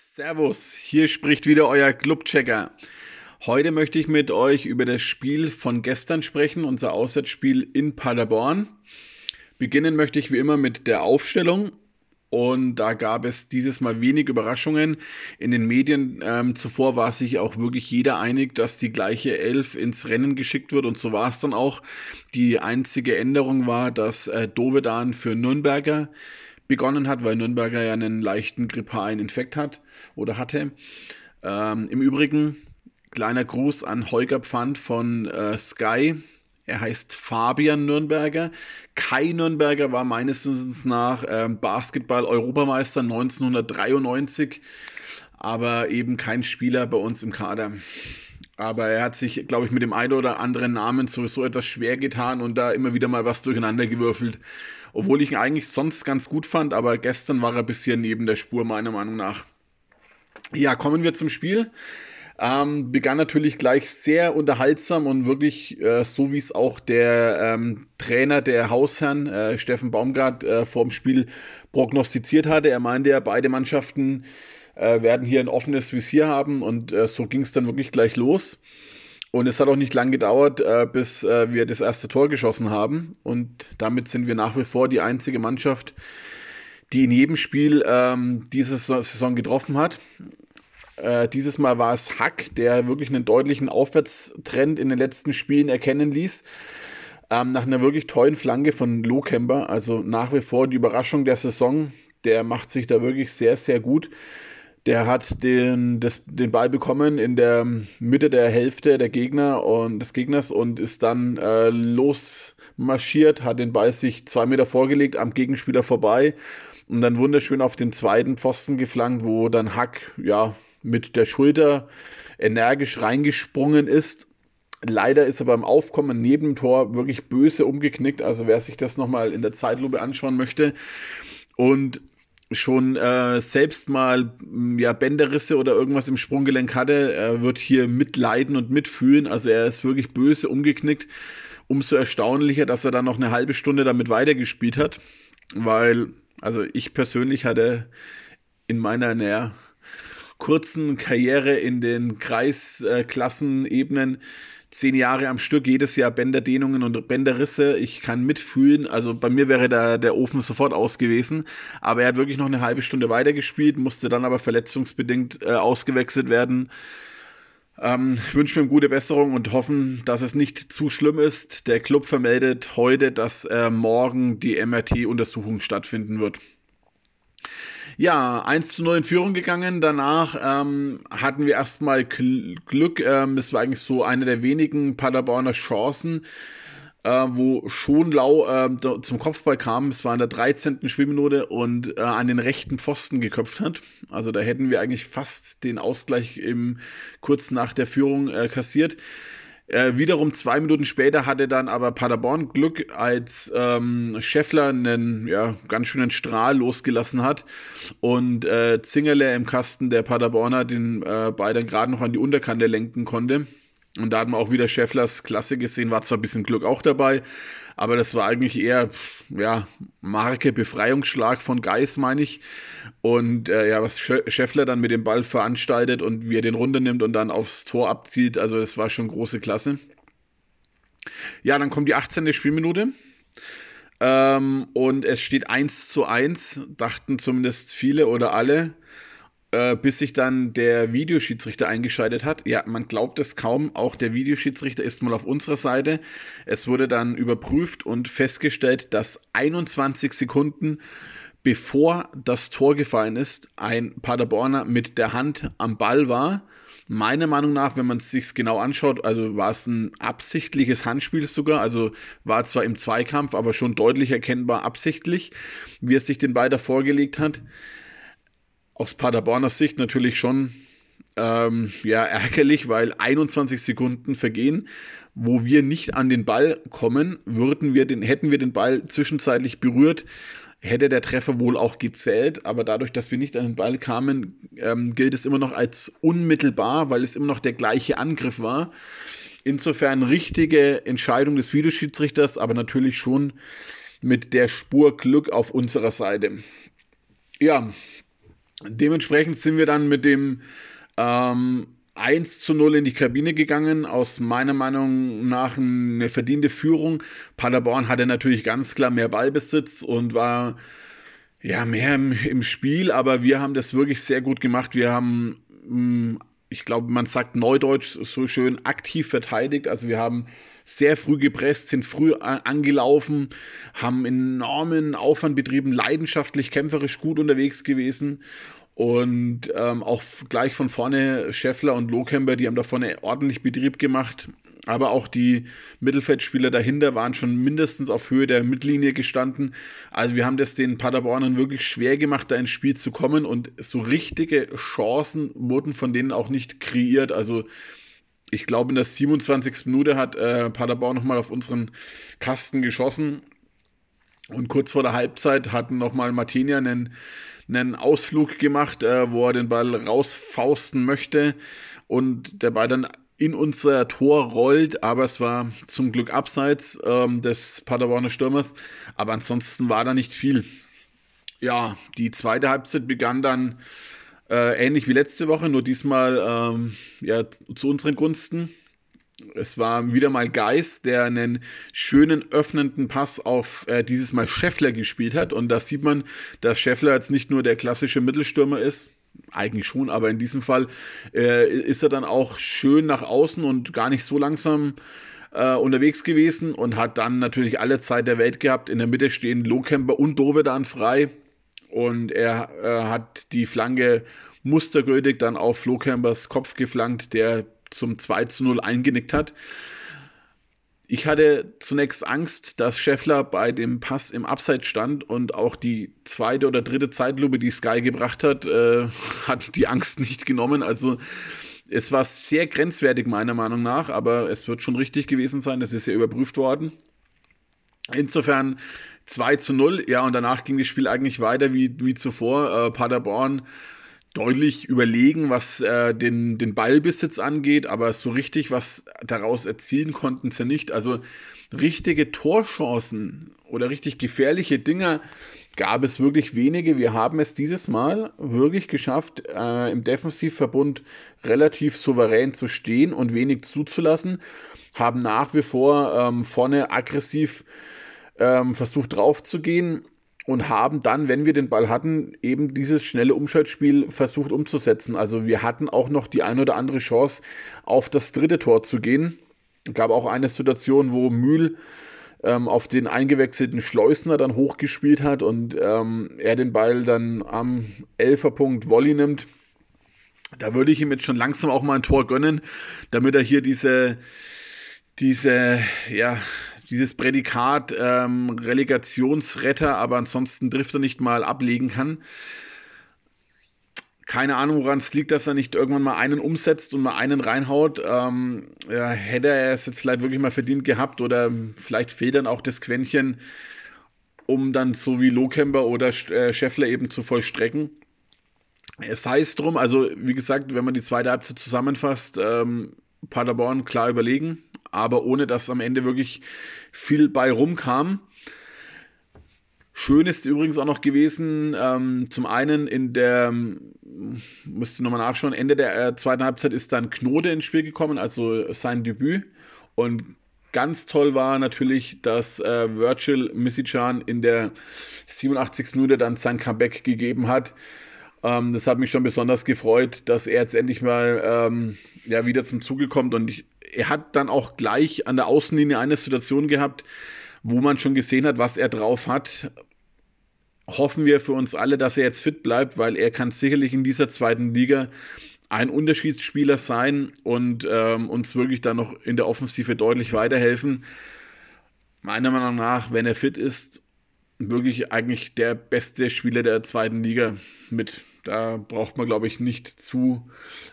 Servus, hier spricht wieder euer Clubchecker. Heute möchte ich mit euch über das Spiel von gestern sprechen, unser Auswärtsspiel in Paderborn. Beginnen möchte ich wie immer mit der Aufstellung. Und da gab es dieses Mal wenig Überraschungen. In den Medien ähm, zuvor war sich auch wirklich jeder einig, dass die gleiche Elf ins Rennen geschickt wird. Und so war es dann auch. Die einzige Änderung war, dass äh, Dovedan für Nürnberger begonnen hat, weil Nürnberger ja einen leichten grippalen Infekt hat oder hatte. Ähm, Im Übrigen, kleiner Gruß an Holger Pfand von äh, Sky. Er heißt Fabian Nürnberger. Kai Nürnberger war meines Wissens nach ähm, Basketball-Europameister 1993, aber eben kein Spieler bei uns im Kader. Aber er hat sich, glaube ich, mit dem einen oder anderen Namen sowieso etwas schwer getan und da immer wieder mal was durcheinander gewürfelt. Obwohl ich ihn eigentlich sonst ganz gut fand, aber gestern war er bisschen neben der Spur, meiner Meinung nach. Ja, kommen wir zum Spiel. Ähm, begann natürlich gleich sehr unterhaltsam und wirklich äh, so, wie es auch der ähm, Trainer der Hausherren, äh, Steffen Baumgart, äh, vor dem Spiel prognostiziert hatte. Er meinte ja, beide Mannschaften äh, werden hier ein offenes Visier haben und äh, so ging es dann wirklich gleich los. Und es hat auch nicht lang gedauert, äh, bis äh, wir das erste Tor geschossen haben. Und damit sind wir nach wie vor die einzige Mannschaft, die in jedem Spiel ähm, diese Saison getroffen hat. Äh, dieses Mal war es Hack, der wirklich einen deutlichen Aufwärtstrend in den letzten Spielen erkennen ließ. Ähm, nach einer wirklich tollen Flanke von Lohkemper, also nach wie vor die Überraschung der Saison. Der macht sich da wirklich sehr, sehr gut. Der hat den, das, den Ball bekommen in der Mitte der Hälfte der Gegner und des Gegners und ist dann äh, losmarschiert, hat den Ball sich zwei Meter vorgelegt, am Gegenspieler vorbei und dann wunderschön auf den zweiten Pfosten geflankt, wo dann Hack ja mit der Schulter energisch reingesprungen ist. Leider ist er beim Aufkommen neben dem Tor wirklich böse umgeknickt. Also wer sich das nochmal in der Zeitlupe anschauen möchte. Und schon äh, selbst mal mm, ja Bänderrisse oder irgendwas im Sprunggelenk hatte, er wird hier mitleiden und mitfühlen. Also er ist wirklich böse umgeknickt. Umso erstaunlicher, dass er dann noch eine halbe Stunde damit weitergespielt hat, weil also ich persönlich hatte in meiner naja, kurzen Karriere in den Kreisklassenebenen äh, zehn Jahre am Stück, jedes Jahr Bänderdehnungen und Bänderrisse. Ich kann mitfühlen. Also bei mir wäre da der Ofen sofort aus gewesen. Aber er hat wirklich noch eine halbe Stunde weitergespielt, musste dann aber verletzungsbedingt äh, ausgewechselt werden. Ähm, ich wünsche mir gute Besserung und hoffen, dass es nicht zu schlimm ist. Der Club vermeldet heute, dass äh, morgen die MRT-Untersuchung stattfinden wird. Ja, 1 zu 0 in Führung gegangen. Danach ähm, hatten wir erstmal Glück. Ähm, das war eigentlich so eine der wenigen Paderborner Chancen, äh, wo Schonlau äh, zum Kopfball kam. Es war in der 13. Spielminute und äh, an den rechten Pfosten geköpft hat. Also da hätten wir eigentlich fast den Ausgleich im kurz nach der Führung äh, kassiert. Äh, wiederum zwei Minuten später hatte dann aber Paderborn Glück, als ähm, Scheffler einen ja, ganz schönen Strahl losgelassen hat und äh, Zingerle im Kasten der Paderborner den äh, Ball gerade noch an die Unterkante lenken konnte. Und da hat man auch wieder Schefflers Klasse gesehen, war zwar ein bisschen Glück auch dabei, aber das war eigentlich eher, ja, Marke Befreiungsschlag von Geis, meine ich. Und äh, ja, was Scheffler dann mit dem Ball veranstaltet und wie er den runternimmt und dann aufs Tor abzieht, also das war schon große Klasse. Ja, dann kommt die 18. Spielminute. Ähm, und es steht 1 zu 1, dachten zumindest viele oder alle äh, bis sich dann der Videoschiedsrichter eingeschaltet hat. Ja, man glaubt es kaum, auch der Videoschiedsrichter ist mal auf unserer Seite. Es wurde dann überprüft und festgestellt, dass 21 Sekunden bevor das Tor gefallen ist, ein Paderborner mit der Hand am Ball war. Meiner Meinung nach, wenn man es sich genau anschaut, also war es ein absichtliches Handspiel sogar, also war zwar im Zweikampf, aber schon deutlich erkennbar absichtlich, wie er sich den Ball da vorgelegt hat aus Paderborner Sicht natürlich schon ähm, ja, ärgerlich, weil 21 Sekunden vergehen, wo wir nicht an den Ball kommen, würden wir den, hätten wir den Ball zwischenzeitlich berührt, hätte der Treffer wohl auch gezählt, aber dadurch, dass wir nicht an den Ball kamen, ähm, gilt es immer noch als unmittelbar, weil es immer noch der gleiche Angriff war. Insofern richtige Entscheidung des Videoschiedsrichters, aber natürlich schon mit der Spur Glück auf unserer Seite. Ja, Dementsprechend sind wir dann mit dem ähm, 1 zu 0 in die Kabine gegangen. Aus meiner Meinung nach eine verdiente Führung. Paderborn hatte natürlich ganz klar mehr Ballbesitz und war ja mehr im, im Spiel, aber wir haben das wirklich sehr gut gemacht. Wir haben, mm, ich glaube, man sagt neudeutsch so schön aktiv verteidigt. Also wir haben sehr früh gepresst, sind früh angelaufen, haben enormen Aufwand betrieben, leidenschaftlich, kämpferisch gut unterwegs gewesen und ähm, auch gleich von vorne Scheffler und Lohkemper, die haben da vorne ordentlich Betrieb gemacht. Aber auch die Mittelfeldspieler dahinter waren schon mindestens auf Höhe der Mittellinie gestanden. Also wir haben das den Paderbornern wirklich schwer gemacht, da ins Spiel zu kommen. Und so richtige Chancen wurden von denen auch nicht kreiert. Also ich glaube, in der 27. Minute hat äh, Paderborn nochmal auf unseren Kasten geschossen. Und kurz vor der Halbzeit hatten nochmal Martinia einen einen Ausflug gemacht, äh, wo er den Ball rausfausten möchte und der Ball dann in unser Tor rollt, aber es war zum Glück abseits ähm, des Paderborner Stürmers. Aber ansonsten war da nicht viel. Ja, die zweite Halbzeit begann dann äh, ähnlich wie letzte Woche, nur diesmal ähm, ja, zu unseren Gunsten. Es war wieder mal Geis, der einen schönen öffnenden Pass auf äh, dieses Mal Scheffler gespielt hat. Und da sieht man, dass Scheffler jetzt nicht nur der klassische Mittelstürmer ist, eigentlich schon, aber in diesem Fall äh, ist er dann auch schön nach außen und gar nicht so langsam äh, unterwegs gewesen und hat dann natürlich alle Zeit der Welt gehabt. In der Mitte stehen Lohkemper und Dovedan frei. Und er äh, hat die Flanke mustergültig dann auf Lohkempers Kopf geflankt, der zum 2 zu 0 eingenickt hat. Ich hatte zunächst Angst, dass Scheffler bei dem Pass im Abseits stand und auch die zweite oder dritte Zeitlupe, die Sky gebracht hat, äh, hat die Angst nicht genommen. Also es war sehr grenzwertig meiner Meinung nach, aber es wird schon richtig gewesen sein. Das ist ja überprüft worden. Insofern 2 zu 0, ja, und danach ging das Spiel eigentlich weiter wie, wie zuvor. Äh, Paderborn deutlich überlegen, was äh, den, den Ballbesitz angeht, aber so richtig was daraus erzielen konnten sie nicht. Also richtige Torchancen oder richtig gefährliche Dinger gab es wirklich wenige. Wir haben es dieses Mal wirklich geschafft, äh, im Defensivverbund relativ souverän zu stehen und wenig zuzulassen. Haben nach wie vor ähm, vorne aggressiv ähm, versucht draufzugehen und haben dann, wenn wir den Ball hatten, eben dieses schnelle Umschaltspiel versucht umzusetzen. Also wir hatten auch noch die ein oder andere Chance, auf das dritte Tor zu gehen. Es gab auch eine Situation, wo Mühl ähm, auf den eingewechselten Schleusner dann hochgespielt hat und ähm, er den Ball dann am Elferpunkt Volley nimmt. Da würde ich ihm jetzt schon langsam auch mal ein Tor gönnen, damit er hier diese, diese, ja, dieses Prädikat ähm, Relegationsretter, aber ansonsten trifft er nicht mal ablegen kann. Keine Ahnung, woran es liegt, dass er nicht irgendwann mal einen umsetzt und mal einen reinhaut. Ähm, ja, hätte er es jetzt vielleicht wirklich mal verdient gehabt oder vielleicht fehlt dann auch das Quäntchen, um dann so wie Lohkemper oder äh, Scheffler eben zu vollstrecken. Es heißt drum, also wie gesagt, wenn man die zweite Halbzeit zusammenfasst, ähm, Paderborn klar überlegen, aber ohne dass am Ende wirklich viel bei rumkam. Schön ist übrigens auch noch gewesen, ähm, zum einen in der, müsste nochmal nachschauen, Ende der äh, zweiten Halbzeit ist dann Knode ins Spiel gekommen, also sein Debüt. Und ganz toll war natürlich, dass äh, Virgil Missicjan in der 87. Minute dann sein Comeback gegeben hat. Ähm, das hat mich schon besonders gefreut, dass er jetzt endlich mal ähm, ja, wieder zum Zuge kommt und ich er hat dann auch gleich an der Außenlinie eine Situation gehabt, wo man schon gesehen hat, was er drauf hat. Hoffen wir für uns alle, dass er jetzt fit bleibt, weil er kann sicherlich in dieser zweiten Liga ein Unterschiedsspieler sein und ähm, uns wirklich dann noch in der Offensive deutlich weiterhelfen. Meiner Meinung nach, wenn er fit ist, wirklich eigentlich der beste Spieler der zweiten Liga mit da braucht man, glaube ich, nicht zu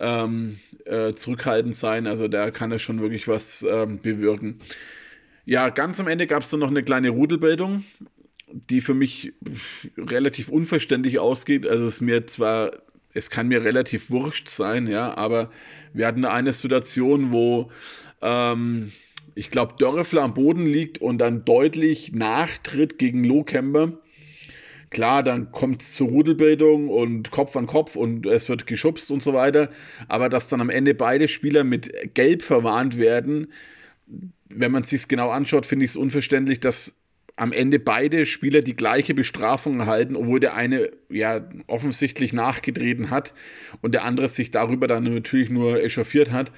ähm, äh, zurückhaltend sein. Also da kann er schon wirklich was ähm, bewirken. Ja, ganz am Ende gab es dann noch eine kleine Rudelbildung, die für mich relativ unverständlich ausgeht. Also es mir zwar, es kann mir relativ wurscht sein, ja, aber wir hatten eine Situation, wo ähm, ich glaube, Dörrefler am Boden liegt und dann deutlich nachtritt gegen Lohkemper Klar, dann kommt es zur Rudelbildung und Kopf an Kopf und es wird geschubst und so weiter. Aber dass dann am Ende beide Spieler mit Gelb verwarnt werden, wenn man es genau anschaut, finde ich es unverständlich, dass am Ende beide Spieler die gleiche Bestrafung erhalten, obwohl der eine ja offensichtlich nachgetreten hat und der andere sich darüber dann natürlich nur echauffiert hat.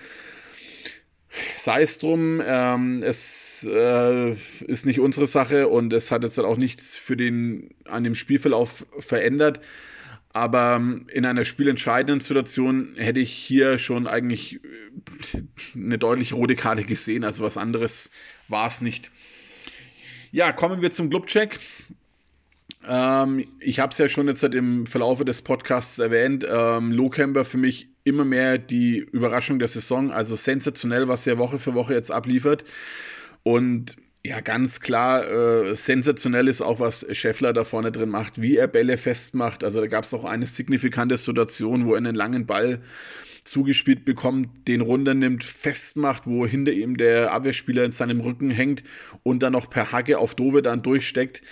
Sei es drum, ähm, es äh, ist nicht unsere Sache und es hat jetzt auch nichts für den an dem Spielverlauf verändert. Aber ähm, in einer spielentscheidenden Situation hätte ich hier schon eigentlich äh, eine deutlich rote Karte gesehen. Also was anderes war es nicht. Ja, kommen wir zum Clubcheck. Ähm, ich habe es ja schon jetzt im Verlauf des Podcasts erwähnt. Ähm, Lowcamber für mich immer mehr die Überraschung der Saison. Also sensationell, was er Woche für Woche jetzt abliefert. Und ja, ganz klar, äh, sensationell ist auch, was Scheffler da vorne drin macht, wie er Bälle festmacht. Also da gab es auch eine signifikante Situation, wo er einen langen Ball zugespielt bekommt, den runternimmt, festmacht, wo hinter ihm der Abwehrspieler in seinem Rücken hängt und dann noch per Hacke auf Dove dann durchsteckt.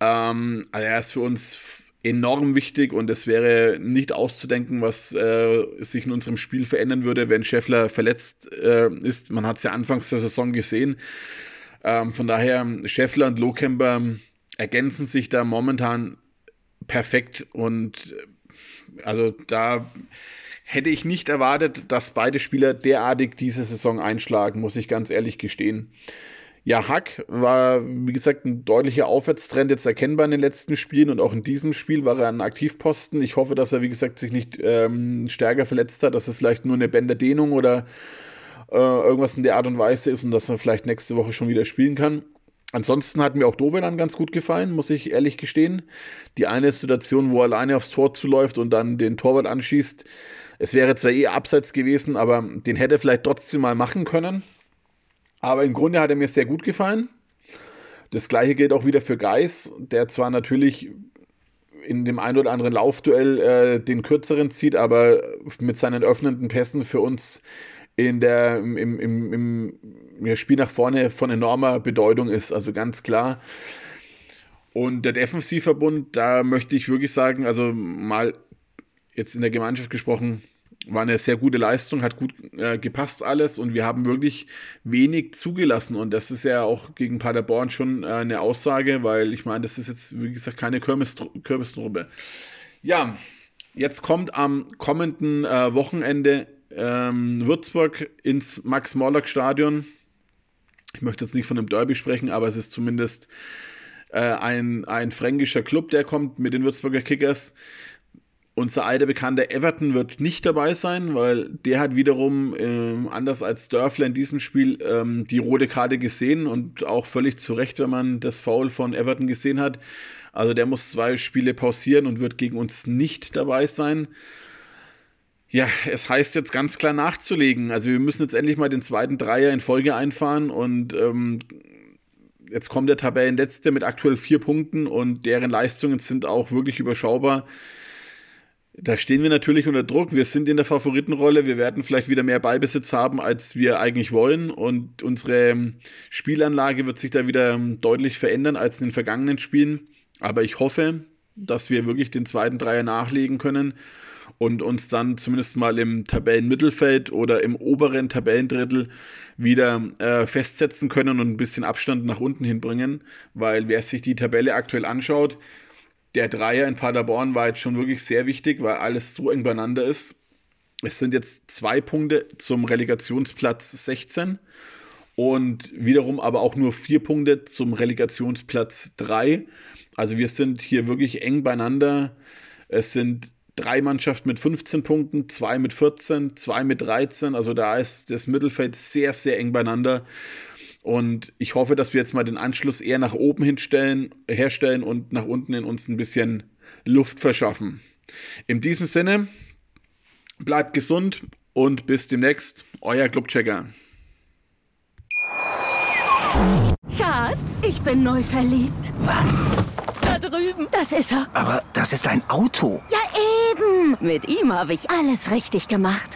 Ähm, also er ist für uns enorm wichtig und es wäre nicht auszudenken, was äh, sich in unserem Spiel verändern würde, wenn Scheffler verletzt äh, ist. Man hat es ja anfangs der Saison gesehen. Ähm, von daher, Scheffler und Lohkemper ergänzen sich da momentan perfekt und also da hätte ich nicht erwartet, dass beide Spieler derartig diese Saison einschlagen, muss ich ganz ehrlich gestehen. Ja, Hack war, wie gesagt, ein deutlicher Aufwärtstrend jetzt erkennbar in den letzten Spielen und auch in diesem Spiel war er ein Aktivposten. Ich hoffe, dass er, wie gesagt, sich nicht ähm, stärker verletzt hat, dass es vielleicht nur eine Bänderdehnung oder äh, irgendwas in der Art und Weise ist und dass er vielleicht nächste Woche schon wieder spielen kann. Ansonsten hat mir auch Dovedan ganz gut gefallen, muss ich ehrlich gestehen. Die eine Situation, wo er alleine aufs Tor zuläuft und dann den Torwart anschießt, es wäre zwar eh abseits gewesen, aber den hätte er vielleicht trotzdem mal machen können. Aber im Grunde hat er mir sehr gut gefallen. Das gleiche gilt auch wieder für Geis, der zwar natürlich in dem ein oder anderen Laufduell äh, den kürzeren zieht, aber mit seinen öffnenden Pässen für uns in der, im, im, im, im Spiel nach vorne von enormer Bedeutung ist. Also ganz klar. Und der Defensivverbund, da möchte ich wirklich sagen, also mal jetzt in der Gemeinschaft gesprochen, war eine sehr gute Leistung, hat gut äh, gepasst alles und wir haben wirklich wenig zugelassen und das ist ja auch gegen Paderborn schon äh, eine Aussage, weil ich meine, das ist jetzt, wie gesagt, keine Kürbistruppe. Ja, jetzt kommt am kommenden äh, Wochenende ähm, Würzburg ins Max-Morlock-Stadion. Ich möchte jetzt nicht von einem Derby sprechen, aber es ist zumindest äh, ein, ein fränkischer Club, der kommt mit den Würzburger Kickers. Unser alter Bekannter Everton wird nicht dabei sein, weil der hat wiederum, ähm, anders als Dörfler in diesem Spiel, ähm, die rote Karte gesehen und auch völlig zu Recht, wenn man das Foul von Everton gesehen hat. Also der muss zwei Spiele pausieren und wird gegen uns nicht dabei sein. Ja, es heißt jetzt ganz klar nachzulegen. Also wir müssen jetzt endlich mal den zweiten Dreier in Folge einfahren und ähm, jetzt kommt der Tabellenletzte mit aktuell vier Punkten und deren Leistungen sind auch wirklich überschaubar da stehen wir natürlich unter Druck. Wir sind in der Favoritenrolle. Wir werden vielleicht wieder mehr Ballbesitz haben, als wir eigentlich wollen. Und unsere ähm, Spielanlage wird sich da wieder ähm, deutlich verändern als in den vergangenen Spielen. Aber ich hoffe, dass wir wirklich den zweiten Dreier nachlegen können und uns dann zumindest mal im Tabellenmittelfeld oder im oberen Tabellendrittel wieder äh, festsetzen können und ein bisschen Abstand nach unten hinbringen. Weil wer sich die Tabelle aktuell anschaut, der Dreier in Paderborn war jetzt schon wirklich sehr wichtig, weil alles so eng beieinander ist. Es sind jetzt zwei Punkte zum Relegationsplatz 16 und wiederum aber auch nur vier Punkte zum Relegationsplatz 3. Also wir sind hier wirklich eng beieinander. Es sind drei Mannschaften mit 15 Punkten, zwei mit 14, zwei mit 13. Also da ist das Mittelfeld sehr, sehr eng beieinander. Und ich hoffe, dass wir jetzt mal den Anschluss eher nach oben hinstellen, herstellen und nach unten in uns ein bisschen Luft verschaffen. In diesem Sinne, bleibt gesund und bis demnächst, euer Clubchecker. Schatz, ich bin neu verliebt. Was? Da drüben. Das ist er. Aber das ist ein Auto. Ja, eben. Mit ihm habe ich alles richtig gemacht.